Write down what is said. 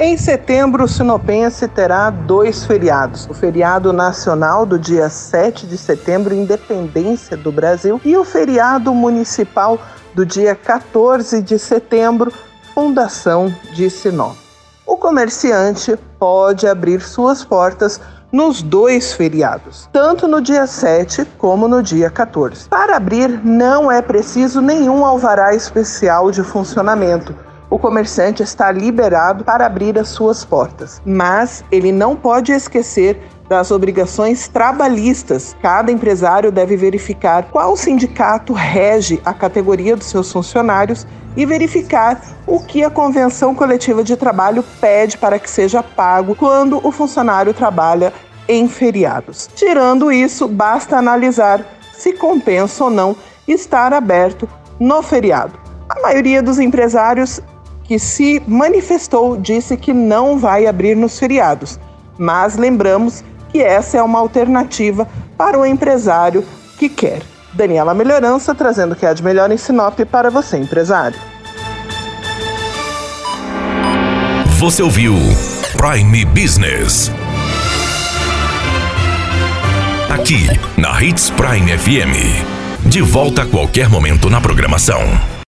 Em setembro, o Sinopense terá dois feriados: o feriado nacional do dia 7 de setembro, Independência do Brasil, e o feriado municipal do dia 14 de setembro, Fundação de Sinop. O comerciante pode abrir suas portas nos dois feriados, tanto no dia 7 como no dia 14. Para abrir, não é preciso nenhum alvará especial de funcionamento o comerciante está liberado para abrir as suas portas, mas ele não pode esquecer das obrigações trabalhistas. Cada empresário deve verificar qual sindicato rege a categoria dos seus funcionários e verificar o que a convenção coletiva de trabalho pede para que seja pago quando o funcionário trabalha em feriados. Tirando isso, basta analisar se compensa ou não estar aberto no feriado. A maioria dos empresários que se manifestou disse que não vai abrir nos feriados, mas lembramos que essa é uma alternativa para o empresário que quer. Daniela Melhorança trazendo o que há de melhor em Sinop para você, empresário. Você ouviu Prime Business. Aqui, na Hits Prime FM. De volta a qualquer momento na programação.